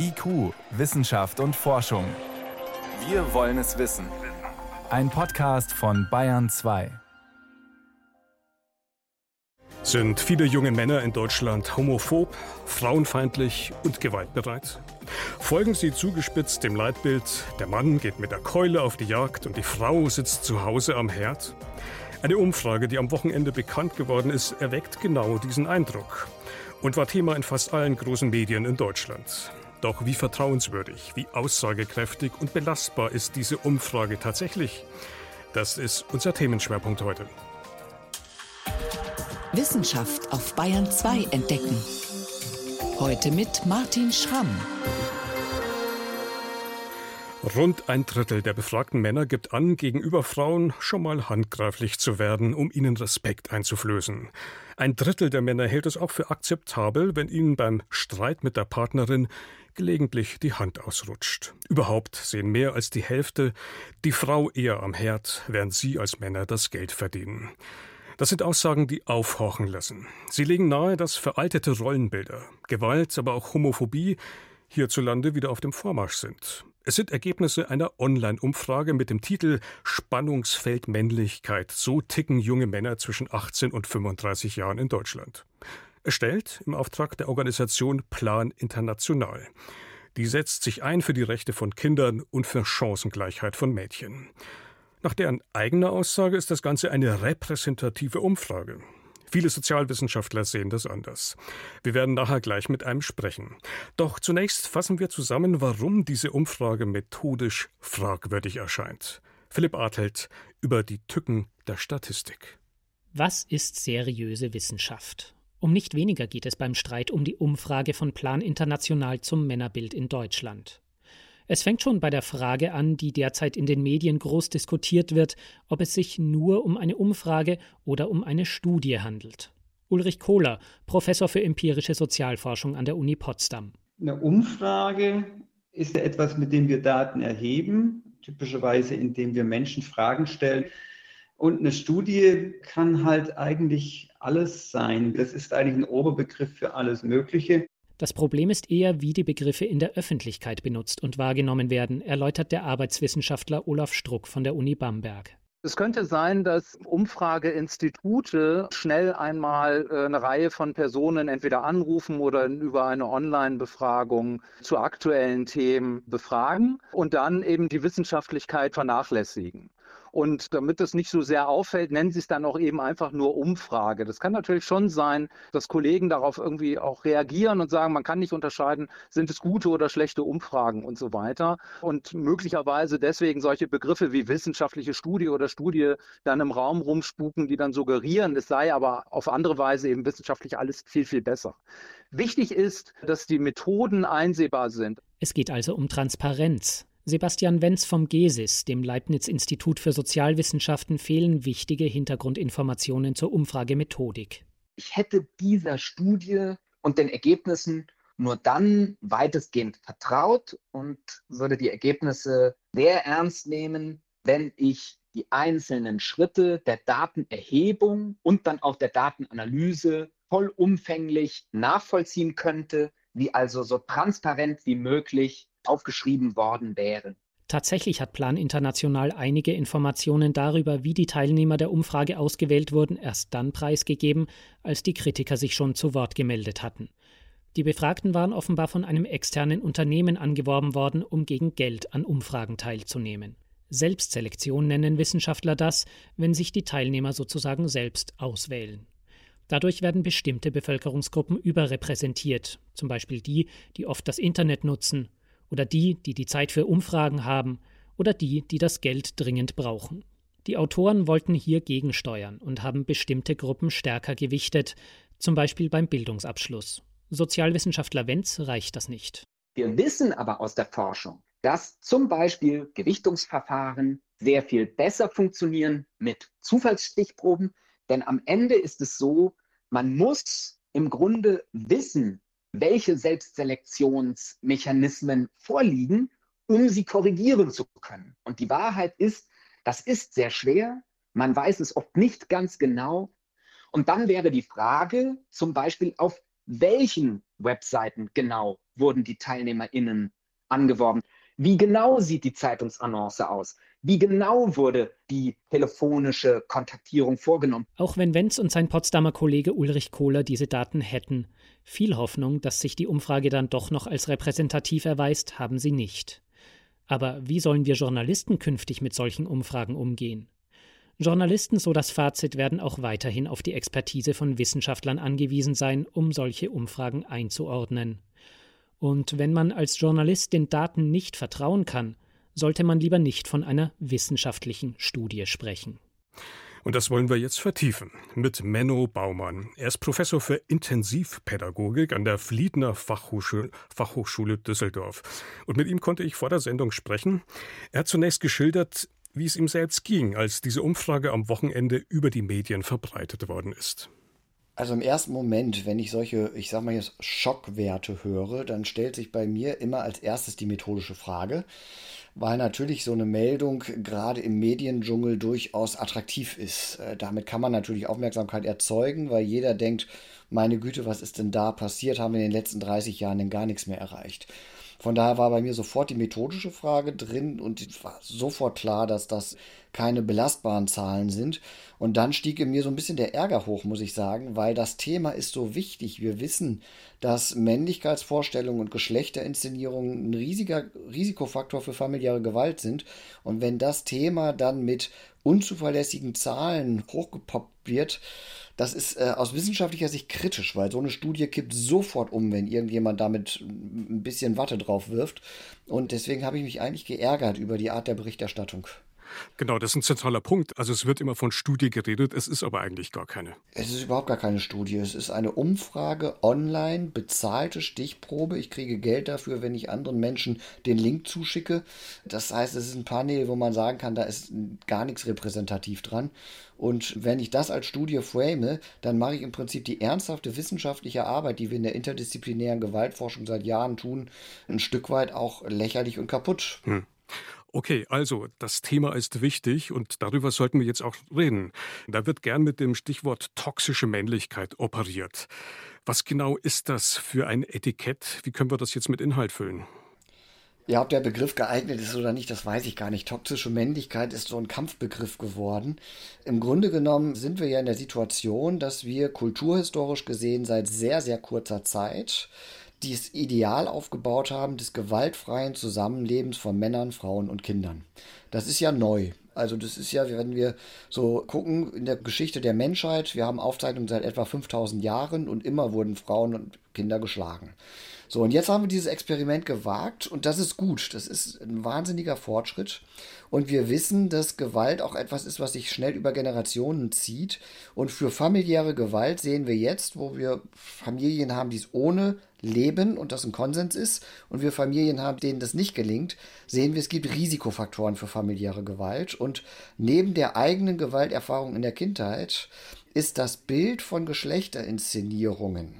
IQ, Wissenschaft und Forschung. Wir wollen es wissen. Ein Podcast von Bayern 2. Sind viele junge Männer in Deutschland homophob, frauenfeindlich und gewaltbereit? Folgen sie zugespitzt dem Leitbild, der Mann geht mit der Keule auf die Jagd und die Frau sitzt zu Hause am Herd? Eine Umfrage, die am Wochenende bekannt geworden ist, erweckt genau diesen Eindruck und war Thema in fast allen großen Medien in Deutschland. Doch wie vertrauenswürdig, wie aussagekräftig und belastbar ist diese Umfrage tatsächlich? Das ist unser Themenschwerpunkt heute. Wissenschaft auf Bayern 2 entdecken. Heute mit Martin Schramm. Rund ein Drittel der befragten Männer gibt an, gegenüber Frauen schon mal handgreiflich zu werden, um ihnen Respekt einzuflößen. Ein Drittel der Männer hält es auch für akzeptabel, wenn ihnen beim Streit mit der Partnerin gelegentlich die Hand ausrutscht. Überhaupt sehen mehr als die Hälfte die Frau eher am Herd, während sie als Männer das Geld verdienen. Das sind Aussagen, die aufhorchen lassen. Sie legen nahe, dass veraltete Rollenbilder, Gewalt, aber auch Homophobie hierzulande wieder auf dem Vormarsch sind. Es sind Ergebnisse einer Online-Umfrage mit dem Titel Spannungsfeld Männlichkeit. So ticken junge Männer zwischen 18 und 35 Jahren in Deutschland. Erstellt im Auftrag der Organisation Plan International. Die setzt sich ein für die Rechte von Kindern und für Chancengleichheit von Mädchen. Nach deren eigener Aussage ist das Ganze eine repräsentative Umfrage. Viele Sozialwissenschaftler sehen das anders. Wir werden nachher gleich mit einem sprechen. Doch zunächst fassen wir zusammen, warum diese Umfrage methodisch fragwürdig erscheint. Philipp Artelt über die Tücken der Statistik. Was ist seriöse Wissenschaft? Um nicht weniger geht es beim Streit um die Umfrage von Plan International zum Männerbild in Deutschland. Es fängt schon bei der Frage an, die derzeit in den Medien groß diskutiert wird, ob es sich nur um eine Umfrage oder um eine Studie handelt. Ulrich Kohler, Professor für empirische Sozialforschung an der Uni Potsdam. Eine Umfrage ist ja etwas, mit dem wir Daten erheben, typischerweise indem wir Menschen Fragen stellen. Und eine Studie kann halt eigentlich alles sein. Das ist eigentlich ein Oberbegriff für alles Mögliche. Das Problem ist eher, wie die Begriffe in der Öffentlichkeit benutzt und wahrgenommen werden, erläutert der Arbeitswissenschaftler Olaf Struck von der Uni Bamberg. Es könnte sein, dass Umfrageinstitute schnell einmal äh, eine Reihe von Personen entweder anrufen oder über eine Online-Befragung zu aktuellen Themen befragen und dann eben die Wissenschaftlichkeit vernachlässigen. Und damit es nicht so sehr auffällt, nennen sie es dann auch eben einfach nur Umfrage. Das kann natürlich schon sein, dass Kollegen darauf irgendwie auch reagieren und sagen, man kann nicht unterscheiden, sind es gute oder schlechte Umfragen und so weiter. Und möglicherweise deswegen solche Begriffe wie wissenschaftliche Studie oder Studie dann im Raum rumspuken, die dann suggerieren, es sei aber auf andere Weise eben wissenschaftlich alles viel, viel besser. Wichtig ist, dass die Methoden einsehbar sind. Es geht also um Transparenz. Sebastian Wenz vom GESIS, dem Leibniz-Institut für Sozialwissenschaften, fehlen wichtige Hintergrundinformationen zur Umfragemethodik. Ich hätte dieser Studie und den Ergebnissen nur dann weitestgehend vertraut und würde die Ergebnisse sehr ernst nehmen, wenn ich die einzelnen Schritte der Datenerhebung und dann auch der Datenanalyse vollumfänglich nachvollziehen könnte, wie also so transparent wie möglich aufgeschrieben worden wären. Tatsächlich hat Plan International einige Informationen darüber, wie die Teilnehmer der Umfrage ausgewählt wurden, erst dann preisgegeben, als die Kritiker sich schon zu Wort gemeldet hatten. Die Befragten waren offenbar von einem externen Unternehmen angeworben worden, um gegen Geld an Umfragen teilzunehmen. Selbstselektion nennen Wissenschaftler das, wenn sich die Teilnehmer sozusagen selbst auswählen. Dadurch werden bestimmte Bevölkerungsgruppen überrepräsentiert, zum Beispiel die, die oft das Internet nutzen oder die, die die Zeit für Umfragen haben oder die, die das Geld dringend brauchen. Die Autoren wollten hier gegensteuern und haben bestimmte Gruppen stärker gewichtet, zum Beispiel beim Bildungsabschluss. Sozialwissenschaftler Wenz reicht das nicht. Wir wissen aber aus der Forschung, dass zum Beispiel Gewichtungsverfahren sehr viel besser funktionieren mit Zufallsstichproben, denn am Ende ist es so, man muss im Grunde wissen, welche Selbstselektionsmechanismen vorliegen, um sie korrigieren zu können. Und die Wahrheit ist, das ist sehr schwer. Man weiß es oft nicht ganz genau. Und dann wäre die Frage zum Beispiel, auf welchen Webseiten genau wurden die TeilnehmerInnen angeworben? Wie genau sieht die Zeitungsannonce aus? Wie genau wurde die telefonische Kontaktierung vorgenommen? Auch wenn Wenz und sein Potsdamer Kollege Ulrich Kohler diese Daten hätten, viel Hoffnung, dass sich die Umfrage dann doch noch als repräsentativ erweist, haben sie nicht. Aber wie sollen wir Journalisten künftig mit solchen Umfragen umgehen? Journalisten, so das Fazit, werden auch weiterhin auf die Expertise von Wissenschaftlern angewiesen sein, um solche Umfragen einzuordnen. Und wenn man als Journalist den Daten nicht vertrauen kann, sollte man lieber nicht von einer wissenschaftlichen Studie sprechen. Und das wollen wir jetzt vertiefen mit Menno Baumann. Er ist Professor für Intensivpädagogik an der Fliedner Fachhochschule, Fachhochschule Düsseldorf. Und mit ihm konnte ich vor der Sendung sprechen. Er hat zunächst geschildert, wie es ihm selbst ging, als diese Umfrage am Wochenende über die Medien verbreitet worden ist. Also im ersten Moment, wenn ich solche, ich sag mal jetzt Schockwerte höre, dann stellt sich bei mir immer als erstes die methodische Frage, weil natürlich so eine Meldung gerade im Mediendschungel durchaus attraktiv ist. Äh, damit kann man natürlich Aufmerksamkeit erzeugen, weil jeder denkt, meine Güte, was ist denn da passiert? Haben wir in den letzten 30 Jahren denn gar nichts mehr erreicht? Von daher war bei mir sofort die methodische Frage drin und war sofort klar, dass das keine belastbaren Zahlen sind. Und dann stieg in mir so ein bisschen der Ärger hoch, muss ich sagen, weil das Thema ist so wichtig. Wir wissen, dass Männlichkeitsvorstellungen und Geschlechterinszenierungen ein riesiger Risikofaktor für familiäre Gewalt sind. Und wenn das Thema dann mit unzuverlässigen Zahlen hochgepoppt wird, das ist äh, aus wissenschaftlicher Sicht kritisch, weil so eine Studie kippt sofort um, wenn irgendjemand damit ein bisschen Watte drauf wirft. Und deswegen habe ich mich eigentlich geärgert über die Art der Berichterstattung. Genau, das ist ein zentraler Punkt. Also es wird immer von Studie geredet, es ist aber eigentlich gar keine. Es ist überhaupt gar keine Studie. Es ist eine Umfrage online, bezahlte Stichprobe. Ich kriege Geld dafür, wenn ich anderen Menschen den Link zuschicke. Das heißt, es ist ein Panel, wo man sagen kann, da ist gar nichts repräsentativ dran. Und wenn ich das als Studie frame, dann mache ich im Prinzip die ernsthafte wissenschaftliche Arbeit, die wir in der interdisziplinären Gewaltforschung seit Jahren tun, ein Stück weit auch lächerlich und kaputt. Hm. Okay, also das Thema ist wichtig und darüber sollten wir jetzt auch reden. Da wird gern mit dem Stichwort toxische Männlichkeit operiert. Was genau ist das für ein Etikett? Wie können wir das jetzt mit Inhalt füllen? Ja, ob der Begriff geeignet ist oder nicht, das weiß ich gar nicht. Toxische Männlichkeit ist so ein Kampfbegriff geworden. Im Grunde genommen sind wir ja in der Situation, dass wir kulturhistorisch gesehen seit sehr, sehr kurzer Zeit dieses Ideal aufgebaut haben des gewaltfreien Zusammenlebens von Männern, Frauen und Kindern. Das ist ja neu. Also das ist ja, wenn wir so gucken in der Geschichte der Menschheit, wir haben Aufzeichnungen seit etwa 5000 Jahren und immer wurden Frauen und Kinder geschlagen. So, und jetzt haben wir dieses Experiment gewagt und das ist gut. Das ist ein wahnsinniger Fortschritt. Und wir wissen, dass Gewalt auch etwas ist, was sich schnell über Generationen zieht. Und für familiäre Gewalt sehen wir jetzt, wo wir Familien haben, die es ohne leben und das ein Konsens ist und wir Familien haben, denen das nicht gelingt, sehen wir, es gibt Risikofaktoren für familiäre Gewalt und neben der eigenen Gewalterfahrung in der Kindheit ist das Bild von Geschlechterinszenierungen.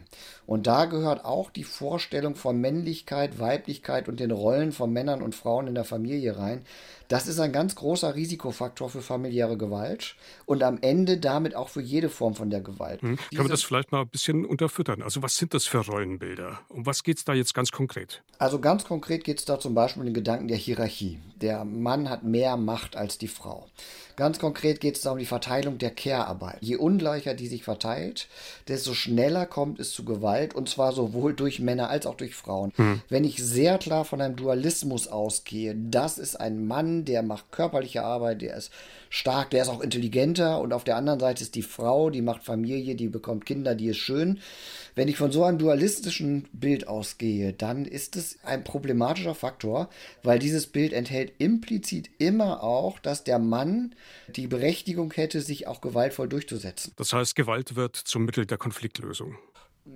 Und da gehört auch die Vorstellung von Männlichkeit, Weiblichkeit und den Rollen von Männern und Frauen in der Familie rein. Das ist ein ganz großer Risikofaktor für familiäre Gewalt und am Ende damit auch für jede Form von der Gewalt. Hm. Kann man das vielleicht mal ein bisschen unterfüttern? Also was sind das für Rollenbilder? Um was geht es da jetzt ganz konkret? Also ganz konkret geht es da zum Beispiel um den Gedanken der Hierarchie. Der Mann hat mehr Macht als die Frau. Ganz konkret geht es da um die Verteilung der Care-Arbeit. Je ungleicher die sich verteilt, desto schneller kommt es zu Gewalt und zwar sowohl durch Männer als auch durch Frauen. Hm. Wenn ich sehr klar von einem Dualismus ausgehe, das ist ein Mann, der macht körperliche Arbeit, der ist stark, der ist auch intelligenter und auf der anderen Seite ist die Frau, die macht Familie, die bekommt Kinder, die ist schön. Wenn ich von so einem dualistischen Bild ausgehe, dann ist es ein problematischer Faktor, weil dieses Bild enthält implizit immer auch, dass der Mann die Berechtigung hätte, sich auch gewaltvoll durchzusetzen. Das heißt, Gewalt wird zum Mittel der Konfliktlösung.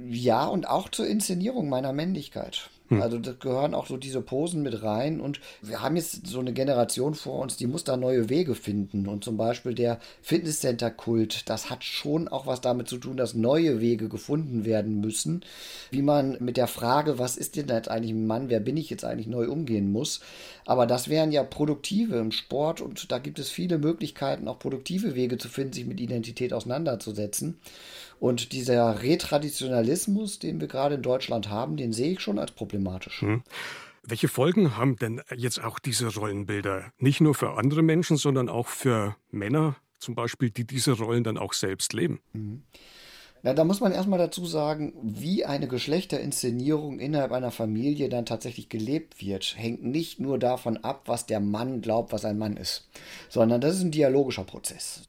Ja, und auch zur Inszenierung meiner Männlichkeit. Hm. Also da gehören auch so diese Posen mit rein und wir haben jetzt so eine Generation vor uns, die muss da neue Wege finden und zum Beispiel der Fitnesscenter-Kult, das hat schon auch was damit zu tun, dass neue Wege gefunden werden müssen, wie man mit der Frage, was ist denn jetzt eigentlich ein Mann, wer bin ich jetzt eigentlich neu umgehen muss. Aber das wären ja produktive im Sport und da gibt es viele Möglichkeiten, auch produktive Wege zu finden, sich mit Identität auseinanderzusetzen. Und dieser Retraditionalismus, den wir gerade in Deutschland haben, den sehe ich schon als problematisch. Hm. Welche Folgen haben denn jetzt auch diese Rollenbilder? Nicht nur für andere Menschen, sondern auch für Männer zum Beispiel, die diese Rollen dann auch selbst leben? Mhm. Na, da muss man erstmal dazu sagen, wie eine Geschlechterinszenierung innerhalb einer Familie dann tatsächlich gelebt wird, hängt nicht nur davon ab, was der Mann glaubt, was ein Mann ist, sondern das ist ein dialogischer Prozess.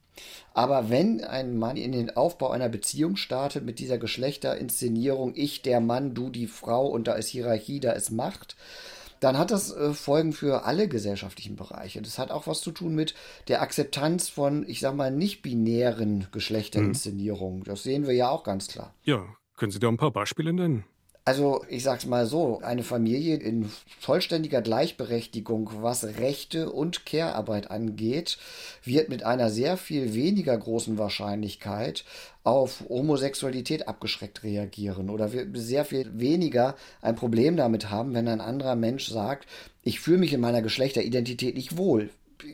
Aber wenn ein Mann in den Aufbau einer Beziehung startet mit dieser Geschlechterinszenierung, ich der Mann, du die Frau und da ist Hierarchie, da ist Macht, dann hat das äh, Folgen für alle gesellschaftlichen Bereiche. Das hat auch was zu tun mit der Akzeptanz von, ich sag mal, nicht binären Geschlechterinszenierungen. Mhm. Das sehen wir ja auch ganz klar. Ja, können Sie da ein paar Beispiele nennen? Also, ich sag's mal so, eine Familie in vollständiger Gleichberechtigung, was Rechte und Care-Arbeit angeht, wird mit einer sehr viel weniger großen Wahrscheinlichkeit auf Homosexualität abgeschreckt reagieren oder sehr viel weniger ein Problem damit haben, wenn ein anderer Mensch sagt, ich fühle mich in meiner Geschlechteridentität nicht wohl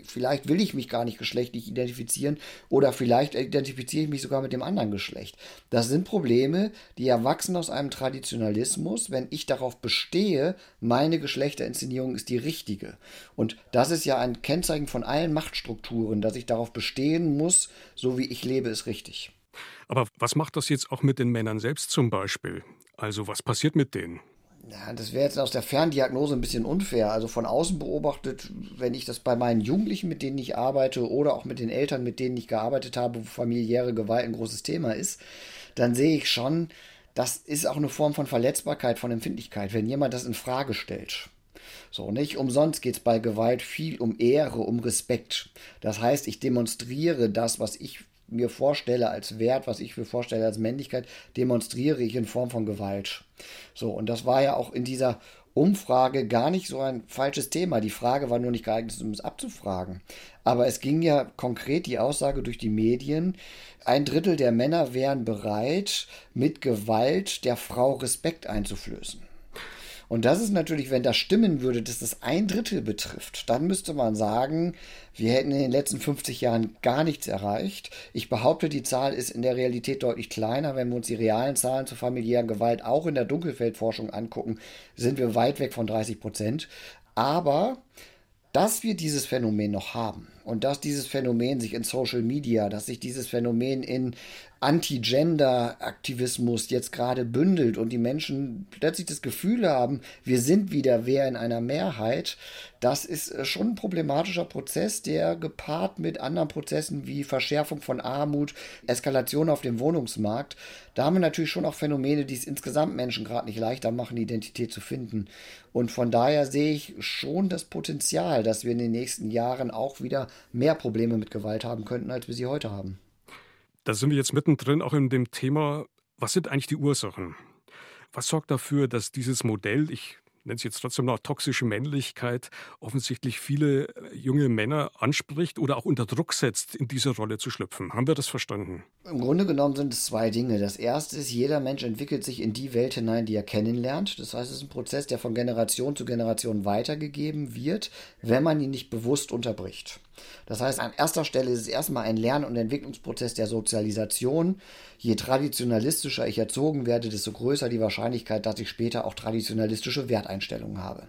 vielleicht will ich mich gar nicht geschlechtlich identifizieren oder vielleicht identifiziere ich mich sogar mit dem anderen Geschlecht. Das sind Probleme, die erwachsen aus einem Traditionalismus, wenn ich darauf bestehe, meine Geschlechterinszenierung ist die richtige. Und das ist ja ein Kennzeichen von allen Machtstrukturen, dass ich darauf bestehen muss, so wie ich lebe, ist richtig. Aber was macht das jetzt auch mit den Männern selbst zum Beispiel? Also was passiert mit denen? Ja, das wäre jetzt aus der Ferndiagnose ein bisschen unfair. Also von außen beobachtet, wenn ich das bei meinen Jugendlichen, mit denen ich arbeite, oder auch mit den Eltern, mit denen ich gearbeitet habe, wo familiäre Gewalt ein großes Thema ist, dann sehe ich schon, das ist auch eine Form von Verletzbarkeit, von Empfindlichkeit, wenn jemand das in Frage stellt. So, nicht umsonst geht es bei Gewalt viel um Ehre, um Respekt. Das heißt, ich demonstriere das, was ich mir vorstelle als Wert, was ich mir vorstelle als Männlichkeit, demonstriere ich in Form von Gewalt. So, und das war ja auch in dieser Umfrage gar nicht so ein falsches Thema. Die Frage war nur nicht geeignet, um es abzufragen. Aber es ging ja konkret die Aussage durch die Medien, ein Drittel der Männer wären bereit, mit Gewalt der Frau Respekt einzuflößen. Und das ist natürlich, wenn das stimmen würde, dass das ein Drittel betrifft, dann müsste man sagen, wir hätten in den letzten 50 Jahren gar nichts erreicht. Ich behaupte, die Zahl ist in der Realität deutlich kleiner. Wenn wir uns die realen Zahlen zur familiären Gewalt auch in der Dunkelfeldforschung angucken, sind wir weit weg von 30 Prozent. Aber dass wir dieses Phänomen noch haben und dass dieses Phänomen sich in Social Media, dass sich dieses Phänomen in Anti-Gender-Aktivismus jetzt gerade bündelt und die Menschen plötzlich das Gefühl haben, wir sind wieder wer in einer Mehrheit, das ist äh, schon ein problematischer Prozess, der gepaart mit anderen Prozessen wie Verschärfung von Armut, Eskalation auf dem Wohnungsmarkt, da haben wir natürlich schon auch Phänomene, die es insgesamt Menschen gerade nicht leichter machen, Identität zu finden. Und von daher sehe ich schon das Potenzial, dass wir in den nächsten Jahren auch wieder mehr Probleme mit Gewalt haben könnten, als wir sie heute haben. Da sind wir jetzt mittendrin auch in dem Thema, was sind eigentlich die Ursachen? Was sorgt dafür, dass dieses Modell, ich nenne es jetzt trotzdem noch toxische Männlichkeit, offensichtlich viele junge Männer anspricht oder auch unter Druck setzt, in diese Rolle zu schlüpfen. Haben wir das verstanden? Im Grunde genommen sind es zwei Dinge. Das erste ist, jeder Mensch entwickelt sich in die Welt hinein, die er kennenlernt. Das heißt, es ist ein Prozess, der von Generation zu Generation weitergegeben wird, wenn man ihn nicht bewusst unterbricht. Das heißt, an erster Stelle ist es erstmal ein Lern- und Entwicklungsprozess der Sozialisation. Je traditionalistischer ich erzogen werde, desto größer die Wahrscheinlichkeit, dass ich später auch traditionalistische Werteinstellungen habe.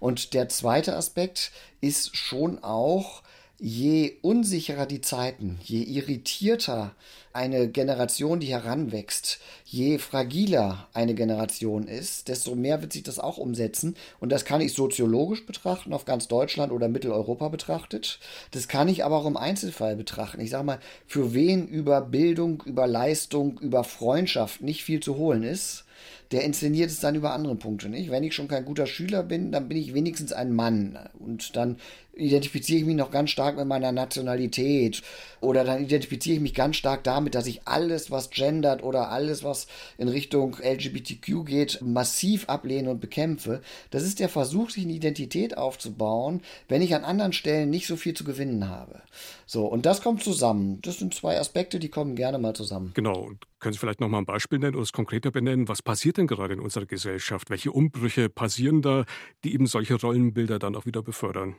Und der zweite Aspekt ist schon auch, je unsicherer die Zeiten, je irritierter eine Generation, die heranwächst, je fragiler eine Generation ist, desto mehr wird sich das auch umsetzen. Und das kann ich soziologisch betrachten, auf ganz Deutschland oder Mitteleuropa betrachtet. Das kann ich aber auch im Einzelfall betrachten. Ich sage mal, für wen über Bildung, über Leistung, über Freundschaft nicht viel zu holen ist, der inszeniert es dann über andere Punkte. Nicht? Wenn ich schon kein guter Schüler bin, dann bin ich wenigstens ein Mann. Und dann identifiziere ich mich noch ganz stark mit meiner Nationalität oder dann identifiziere ich mich ganz stark damit, dass ich alles, was gendert oder alles, was in Richtung LGBTQ geht, massiv ablehne und bekämpfe. Das ist der Versuch, sich eine Identität aufzubauen, wenn ich an anderen Stellen nicht so viel zu gewinnen habe. So, und das kommt zusammen. Das sind zwei Aspekte, die kommen gerne mal zusammen. Genau. Und können Sie vielleicht noch mal ein Beispiel nennen oder es konkreter benennen? Was passiert denn gerade in unserer Gesellschaft? Welche Umbrüche passieren da, die eben solche Rollenbilder dann auch wieder befördern?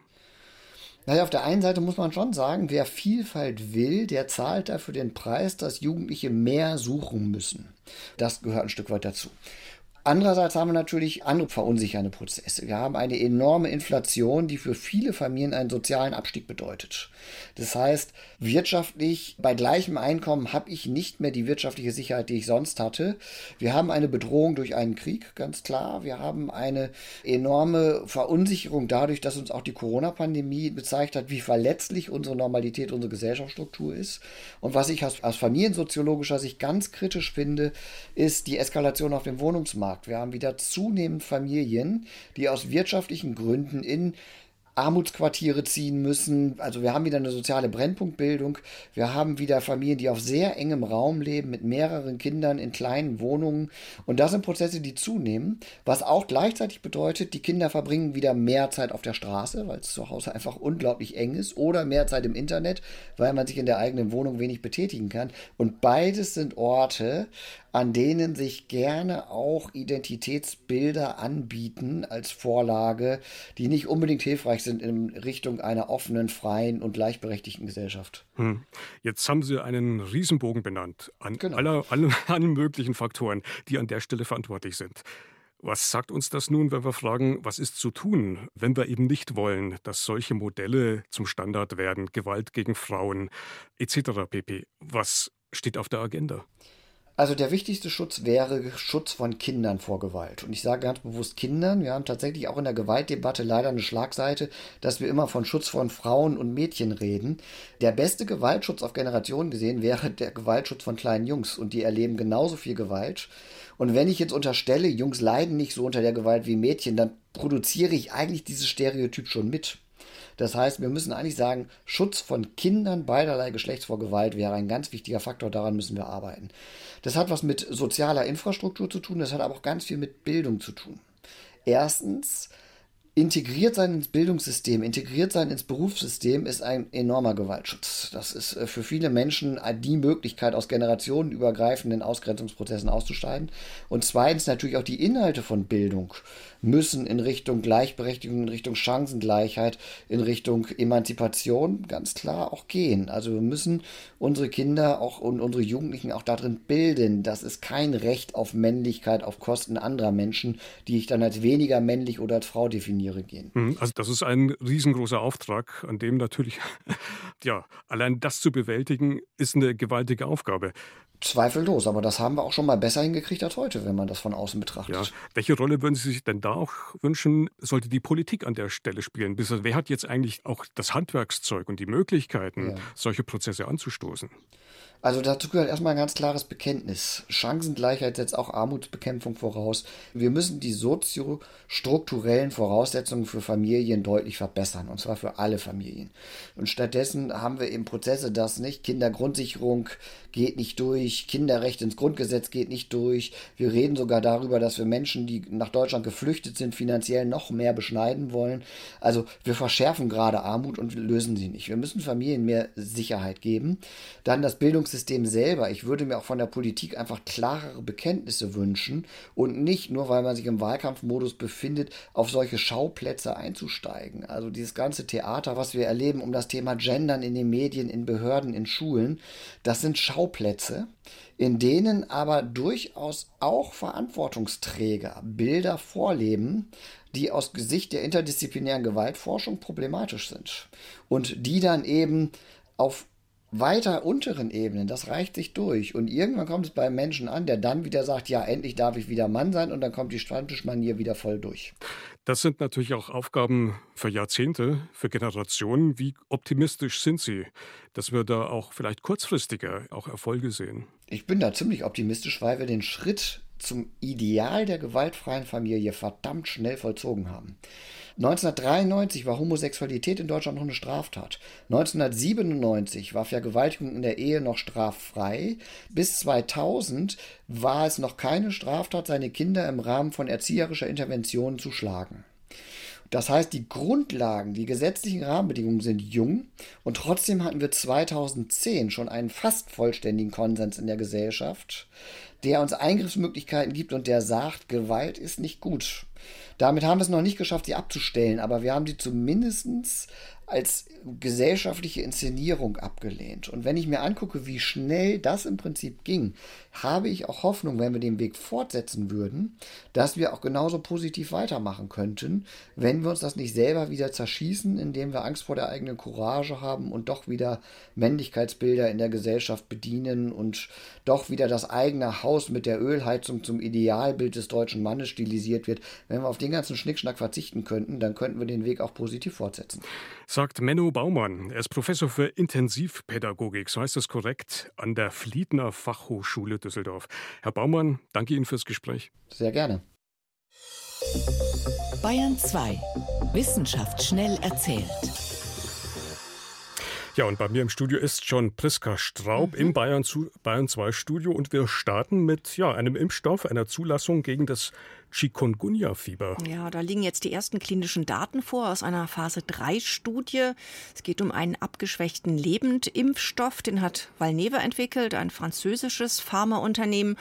Naja, auf der einen Seite muss man schon sagen, wer Vielfalt will, der zahlt dafür den Preis, dass Jugendliche mehr suchen müssen. Das gehört ein Stück weit dazu. Andererseits haben wir natürlich andere verunsichernde Prozesse. Wir haben eine enorme Inflation, die für viele Familien einen sozialen Abstieg bedeutet. Das heißt, wirtschaftlich bei gleichem Einkommen habe ich nicht mehr die wirtschaftliche Sicherheit, die ich sonst hatte. Wir haben eine Bedrohung durch einen Krieg, ganz klar. Wir haben eine enorme Verunsicherung dadurch, dass uns auch die Corona-Pandemie gezeigt hat, wie verletzlich unsere Normalität, unsere Gesellschaftsstruktur ist. Und was ich aus, familiensoziologischer Sicht ganz kritisch finde, ist die Eskalation auf dem Wohnungsmarkt. Markt. Wir haben wieder zunehmend Familien, die aus wirtschaftlichen Gründen in Armutsquartiere ziehen müssen. Also wir haben wieder eine soziale Brennpunktbildung. Wir haben wieder Familien, die auf sehr engem Raum leben, mit mehreren Kindern in kleinen Wohnungen. Und das sind Prozesse, die zunehmen, was auch gleichzeitig bedeutet, die Kinder verbringen wieder mehr Zeit auf der Straße, weil es zu Hause einfach unglaublich eng ist, oder mehr Zeit im Internet, weil man sich in der eigenen Wohnung wenig betätigen kann. Und beides sind Orte, an denen sich gerne auch Identitätsbilder anbieten als Vorlage, die nicht unbedingt hilfreich sind in Richtung einer offenen, freien und gleichberechtigten Gesellschaft. Hm. Jetzt haben Sie einen Riesenbogen benannt an genau. aller, allen, allen möglichen Faktoren, die an der Stelle verantwortlich sind. Was sagt uns das nun, wenn wir fragen, was ist zu tun, wenn wir eben nicht wollen, dass solche Modelle zum Standard werden, Gewalt gegen Frauen etc. pp. Was steht auf der Agenda? Also der wichtigste Schutz wäre Schutz von Kindern vor Gewalt. Und ich sage ganz bewusst Kindern. Wir haben tatsächlich auch in der Gewaltdebatte leider eine Schlagseite, dass wir immer von Schutz von Frauen und Mädchen reden. Der beste Gewaltschutz auf Generationen gesehen wäre der Gewaltschutz von kleinen Jungs. Und die erleben genauso viel Gewalt. Und wenn ich jetzt unterstelle, Jungs leiden nicht so unter der Gewalt wie Mädchen, dann produziere ich eigentlich dieses Stereotyp schon mit. Das heißt, wir müssen eigentlich sagen, Schutz von Kindern beiderlei Geschlechts vor Gewalt wäre ein ganz wichtiger Faktor, daran müssen wir arbeiten. Das hat was mit sozialer Infrastruktur zu tun, das hat aber auch ganz viel mit Bildung zu tun. Erstens, integriert sein ins Bildungssystem, integriert sein ins Berufssystem ist ein enormer Gewaltschutz. Das ist äh, für viele Menschen die Möglichkeit, aus generationenübergreifenden Ausgrenzungsprozessen auszusteigen. Und zweitens natürlich auch die Inhalte von Bildung müssen in Richtung Gleichberechtigung, in Richtung Chancengleichheit, in Richtung Emanzipation ganz klar auch gehen. Also wir müssen unsere Kinder auch und unsere Jugendlichen auch darin bilden, dass es kein Recht auf Männlichkeit auf Kosten anderer Menschen, die ich dann als weniger männlich oder als Frau definiere, gehen. Mhm, also das ist ein riesengroßer Auftrag, an dem natürlich, ja, allein das zu bewältigen, ist eine gewaltige Aufgabe. Zweifellos, aber das haben wir auch schon mal besser hingekriegt als heute, wenn man das von außen betrachtet. Ja. Welche Rolle würden Sie sich denn da auch wünschen, sollte die Politik an der Stelle spielen? Wer hat jetzt eigentlich auch das Handwerkszeug und die Möglichkeiten, ja. solche Prozesse anzustoßen? Also dazu gehört erstmal ein ganz klares Bekenntnis. Chancengleichheit setzt auch Armutsbekämpfung voraus. Wir müssen die soziostrukturellen Voraussetzungen für Familien deutlich verbessern, und zwar für alle Familien. Und stattdessen haben wir eben Prozesse, dass nicht Kindergrundsicherung geht nicht durch, Kinderrecht ins Grundgesetz geht nicht durch. Wir reden sogar darüber, dass wir Menschen, die nach Deutschland geflüchtet sind, finanziell noch mehr beschneiden wollen. Also wir verschärfen gerade Armut und lösen sie nicht. Wir müssen Familien mehr Sicherheit geben. Dann das Bildungs Bildungssystem selber, ich würde mir auch von der Politik einfach klarere Bekenntnisse wünschen und nicht nur, weil man sich im Wahlkampfmodus befindet, auf solche Schauplätze einzusteigen. Also dieses ganze Theater, was wir erleben um das Thema Gendern in den Medien, in Behörden, in Schulen, das sind Schauplätze, in denen aber durchaus auch Verantwortungsträger Bilder vorleben, die aus Gesicht der interdisziplinären Gewaltforschung problematisch sind und die dann eben auf weiter unteren Ebenen, das reicht sich durch. Und irgendwann kommt es beim Menschen an, der dann wieder sagt, ja, endlich darf ich wieder Mann sein und dann kommt die Stammtischmanier wieder voll durch. Das sind natürlich auch Aufgaben für Jahrzehnte, für Generationen. Wie optimistisch sind Sie, dass wir da auch vielleicht kurzfristiger auch Erfolge sehen? Ich bin da ziemlich optimistisch, weil wir den Schritt zum Ideal der gewaltfreien Familie verdammt schnell vollzogen haben. 1993 war Homosexualität in Deutschland noch eine Straftat. 1997 war Vergewaltigung in der Ehe noch straffrei. Bis 2000 war es noch keine Straftat, seine Kinder im Rahmen von erzieherischer Intervention zu schlagen. Das heißt, die Grundlagen, die gesetzlichen Rahmenbedingungen sind jung und trotzdem hatten wir 2010 schon einen fast vollständigen Konsens in der Gesellschaft, der uns Eingriffsmöglichkeiten gibt und der sagt, Gewalt ist nicht gut. Damit haben wir es noch nicht geschafft, sie abzustellen, aber wir haben sie zumindest als gesellschaftliche Inszenierung abgelehnt. Und wenn ich mir angucke, wie schnell das im Prinzip ging, habe ich auch Hoffnung, wenn wir den Weg fortsetzen würden, dass wir auch genauso positiv weitermachen könnten, wenn wir uns das nicht selber wieder zerschießen, indem wir Angst vor der eigenen Courage haben und doch wieder Männlichkeitsbilder in der Gesellschaft bedienen und doch wieder das eigene Haus mit der Ölheizung zum Idealbild des deutschen Mannes stilisiert wird. Wenn wir auf den ganzen Schnickschnack verzichten könnten, dann könnten wir den Weg auch positiv fortsetzen. Sagt Menno Baumann. Er ist Professor für Intensivpädagogik, so heißt es korrekt, an der Fliedner Fachhochschule Düsseldorf. Herr Baumann, danke Ihnen fürs Gespräch. Sehr gerne. Bayern 2. Wissenschaft schnell erzählt. Ja, und bei mir im Studio ist schon Priska Straub mhm. im Bayern, Bayern 2 Studio und wir starten mit ja, einem Impfstoff, einer Zulassung gegen das Chikungunya-Fieber. Ja, da liegen jetzt die ersten klinischen Daten vor aus einer Phase-3-Studie. Es geht um einen abgeschwächten Lebendimpfstoff, den hat Valneva entwickelt, ein französisches Pharmaunternehmen.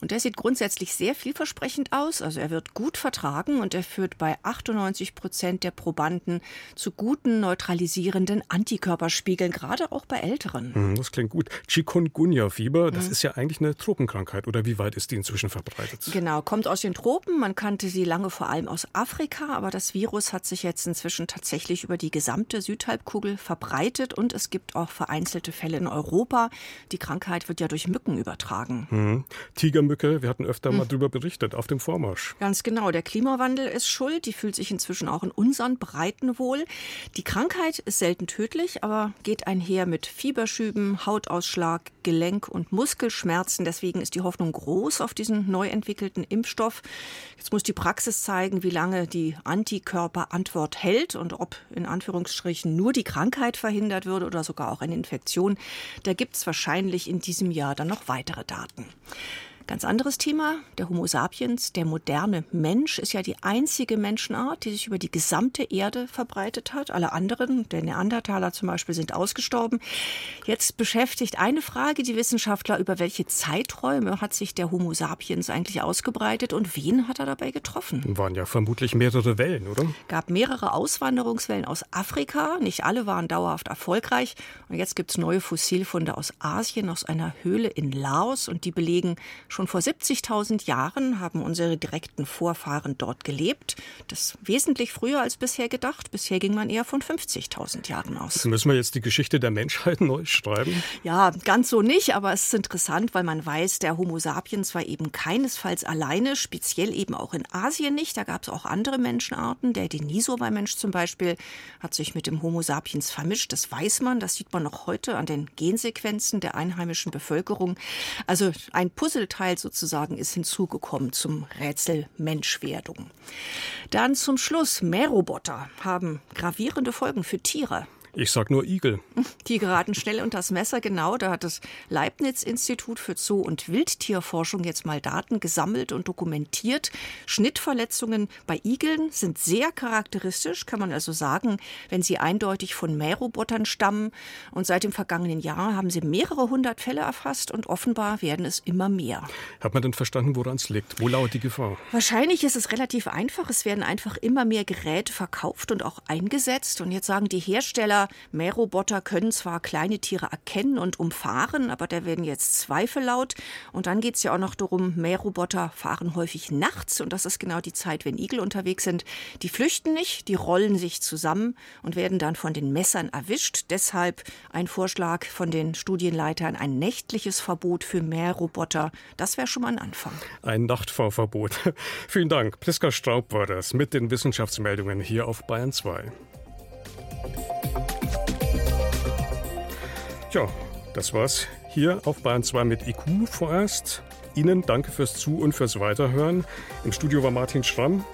Und der sieht grundsätzlich sehr vielversprechend aus. Also er wird gut vertragen und er führt bei 98 Prozent der Probanden zu guten neutralisierenden Antikörperspiegeln, gerade auch bei Älteren. Hm, das klingt gut. Chikungunya-Fieber, das mhm. ist ja eigentlich eine Tropenkrankheit. Oder wie weit ist die inzwischen verbreitet? Genau, kommt aus den Tropen man kannte sie lange vor allem aus Afrika, aber das Virus hat sich jetzt inzwischen tatsächlich über die gesamte Südhalbkugel verbreitet und es gibt auch vereinzelte Fälle in Europa. Die Krankheit wird ja durch Mücken übertragen. Mhm. Tigermücke, wir hatten öfter mhm. mal darüber berichtet, auf dem Vormarsch. Ganz genau. Der Klimawandel ist schuld. Die fühlt sich inzwischen auch in unseren Breiten wohl. Die Krankheit ist selten tödlich, aber geht einher mit Fieberschüben, Hautausschlag, Gelenk- und Muskelschmerzen. Deswegen ist die Hoffnung groß auf diesen neu entwickelten Impfstoff. Jetzt muss die Praxis zeigen, wie lange die Antikörperantwort hält und ob in Anführungsstrichen nur die Krankheit verhindert würde oder sogar auch eine Infektion. Da gibt es wahrscheinlich in diesem Jahr dann noch weitere Daten. Ganz anderes Thema, der Homo sapiens, der moderne Mensch, ist ja die einzige Menschenart, die sich über die gesamte Erde verbreitet hat. Alle anderen, der Neandertaler zum Beispiel, sind ausgestorben. Jetzt beschäftigt eine Frage die Wissenschaftler, über welche Zeiträume hat sich der Homo sapiens eigentlich ausgebreitet und wen hat er dabei getroffen? Waren ja vermutlich mehrere Wellen, oder? Gab mehrere Auswanderungswellen aus Afrika. Nicht alle waren dauerhaft erfolgreich. Und jetzt gibt es neue Fossilfunde aus Asien, aus einer Höhle in Laos und die belegen Schon vor 70.000 Jahren haben unsere direkten Vorfahren dort gelebt. Das wesentlich früher als bisher gedacht. Bisher ging man eher von 50.000 Jahren aus. Müssen wir jetzt die Geschichte der Menschheit neu schreiben? Ja, ganz so nicht, aber es ist interessant, weil man weiß, der Homo sapiens war eben keinesfalls alleine, speziell eben auch in Asien nicht. Da gab es auch andere Menschenarten. Der Denisova-Mensch zum Beispiel hat sich mit dem Homo sapiens vermischt. Das weiß man, das sieht man noch heute an den Gensequenzen der einheimischen Bevölkerung. Also ein Puzzleteil Teil sozusagen ist hinzugekommen zum Rätsel Menschwerdung. Dann zum Schluss, Mähroboter haben gravierende Folgen für Tiere. Ich sag nur Igel. Die geraten schnell unter das Messer, genau. Da hat das Leibniz-Institut für Zoo- und Wildtierforschung jetzt mal Daten gesammelt und dokumentiert. Schnittverletzungen bei Igeln sind sehr charakteristisch, kann man also sagen, wenn sie eindeutig von Mährobotern stammen. Und seit dem vergangenen Jahr haben sie mehrere hundert Fälle erfasst und offenbar werden es immer mehr. Hat man denn verstanden, woran es liegt? Wo lauert die Gefahr? Wahrscheinlich ist es relativ einfach. Es werden einfach immer mehr Geräte verkauft und auch eingesetzt. Und jetzt sagen die Hersteller, Mähroboter können zwar kleine Tiere erkennen und umfahren, aber da werden jetzt Zweifel laut. Und dann geht es ja auch noch darum, Mähroboter fahren häufig nachts und das ist genau die Zeit, wenn Igel unterwegs sind. Die flüchten nicht, die rollen sich zusammen und werden dann von den Messern erwischt. Deshalb ein Vorschlag von den Studienleitern, ein nächtliches Verbot für Mähroboter. Das wäre schon mal ein Anfang. Ein Nachtfahrverbot. Vielen Dank. Priska Straub war das mit den Wissenschaftsmeldungen hier auf Bayern 2. Tja, das war's hier auf Bayern 2 mit IQ vorerst. Ihnen danke fürs Zu- und fürs Weiterhören. Im Studio war Martin Schramm.